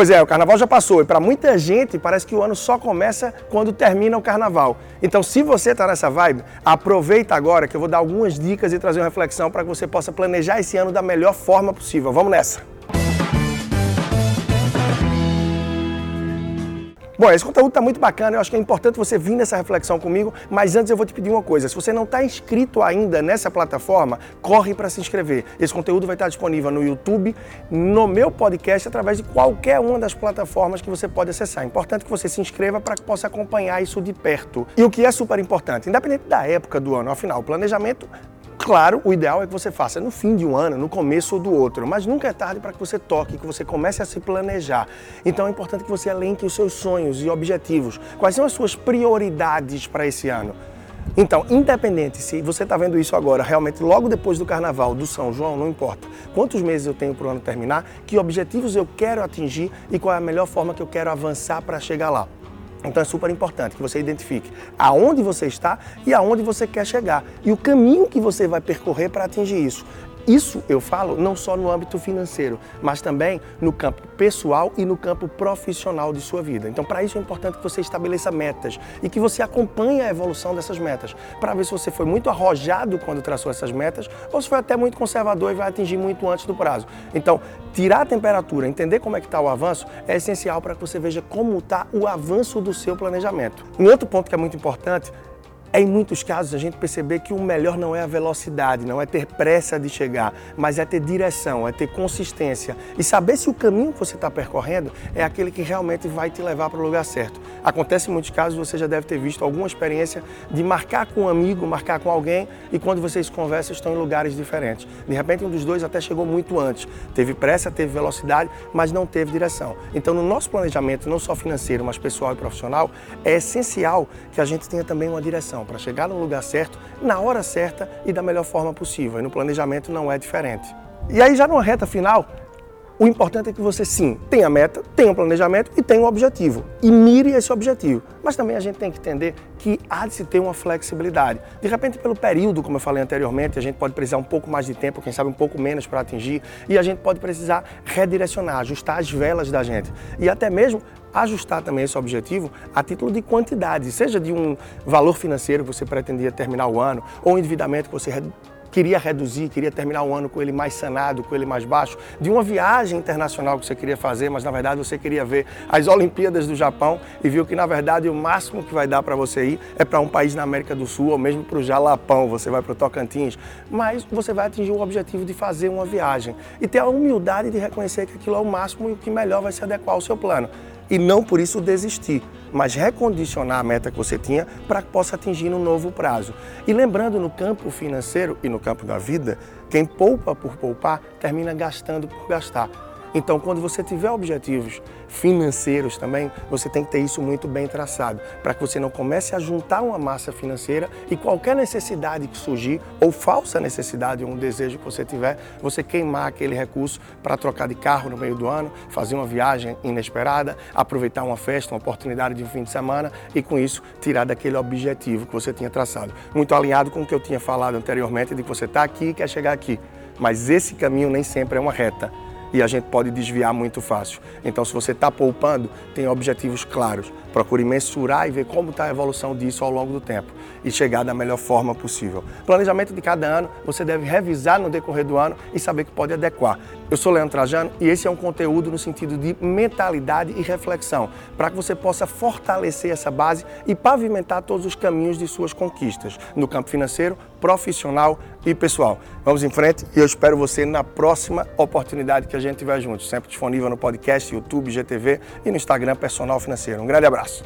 Pois é, o carnaval já passou e para muita gente parece que o ano só começa quando termina o carnaval. Então, se você está nessa vibe, aproveita agora que eu vou dar algumas dicas e trazer uma reflexão para que você possa planejar esse ano da melhor forma possível. Vamos nessa! Bom, esse conteúdo está muito bacana, eu acho que é importante você vir nessa reflexão comigo, mas antes eu vou te pedir uma coisa, se você não está inscrito ainda nessa plataforma, corre para se inscrever. Esse conteúdo vai estar disponível no YouTube, no meu podcast, através de qualquer uma das plataformas que você pode acessar. É importante que você se inscreva para que possa acompanhar isso de perto. E o que é super importante, independente da época do ano, afinal, o planejamento Claro, o ideal é que você faça no fim de um ano, no começo do outro, mas nunca é tarde para que você toque, que você comece a se planejar. Então é importante que você elenque os seus sonhos e objetivos. Quais são as suas prioridades para esse ano? Então, independente se você está vendo isso agora, realmente logo depois do carnaval, do São João, não importa quantos meses eu tenho para o ano terminar, que objetivos eu quero atingir e qual é a melhor forma que eu quero avançar para chegar lá. Então é super importante que você identifique aonde você está e aonde você quer chegar e o caminho que você vai percorrer para atingir isso. Isso eu falo não só no âmbito financeiro, mas também no campo pessoal e no campo profissional de sua vida. Então, para isso é importante que você estabeleça metas e que você acompanhe a evolução dessas metas, para ver se você foi muito arrojado quando traçou essas metas ou se foi até muito conservador e vai atingir muito antes do prazo. Então, tirar a temperatura, entender como é que está o avanço, é essencial para que você veja como está o avanço do seu planejamento. Um outro ponto que é muito importante é em muitos casos a gente perceber que o melhor não é a velocidade, não é ter pressa de chegar, mas é ter direção, é ter consistência e saber se o caminho que você está percorrendo é aquele que realmente vai te levar para o lugar certo. Acontece em muitos casos, você já deve ter visto alguma experiência de marcar com um amigo, marcar com alguém e quando vocês conversam estão em lugares diferentes. De repente um dos dois até chegou muito antes, teve pressa, teve velocidade, mas não teve direção. Então no nosso planejamento, não só financeiro, mas pessoal e profissional, é essencial que a gente tenha também uma direção para chegar no lugar certo, na hora certa e da melhor forma possível. E no planejamento não é diferente. E aí, já numa reta final, o importante é que você sim tenha meta, tenha um planejamento e tenha um objetivo. E mire esse objetivo. Mas também a gente tem que entender que há de se ter uma flexibilidade. De repente, pelo período, como eu falei anteriormente, a gente pode precisar um pouco mais de tempo, quem sabe um pouco menos para atingir, e a gente pode precisar redirecionar, ajustar as velas da gente. E até mesmo ajustar também esse objetivo a título de quantidade, seja de um valor financeiro que você pretendia terminar o ano, ou um endividamento que você queria reduzir, queria terminar o ano com ele mais sanado, com ele mais baixo, de uma viagem internacional que você queria fazer, mas na verdade você queria ver as Olimpíadas do Japão e viu que na verdade o máximo que vai dar para você ir é para um país na América do Sul ou mesmo para o Jalapão, você vai para o Tocantins, mas você vai atingir o objetivo de fazer uma viagem e ter a humildade de reconhecer que aquilo é o máximo e o que melhor vai se adequar ao seu plano. E não por isso desistir, mas recondicionar a meta que você tinha para que possa atingir no novo prazo. E lembrando, no campo financeiro e no campo da vida, quem poupa por poupar termina gastando por gastar. Então, quando você tiver objetivos financeiros também, você tem que ter isso muito bem traçado, para que você não comece a juntar uma massa financeira e qualquer necessidade que surgir, ou falsa necessidade, ou um desejo que você tiver, você queimar aquele recurso para trocar de carro no meio do ano, fazer uma viagem inesperada, aproveitar uma festa, uma oportunidade de um fim de semana e com isso tirar daquele objetivo que você tinha traçado. Muito alinhado com o que eu tinha falado anteriormente, de que você está aqui e quer chegar aqui. Mas esse caminho nem sempre é uma reta e a gente pode desviar muito fácil. Então, se você está poupando, tem objetivos claros. Procure mensurar e ver como está a evolução disso ao longo do tempo e chegar da melhor forma possível. Planejamento de cada ano, você deve revisar no decorrer do ano e saber que pode adequar. Eu sou Leandro Trajano e esse é um conteúdo no sentido de mentalidade e reflexão, para que você possa fortalecer essa base e pavimentar todos os caminhos de suas conquistas no campo financeiro, profissional e pessoal. Vamos em frente e eu espero você na próxima oportunidade que a gente tiver juntos, sempre disponível no podcast, YouTube, GTV e no Instagram Personal Financeiro. Um grande abraço.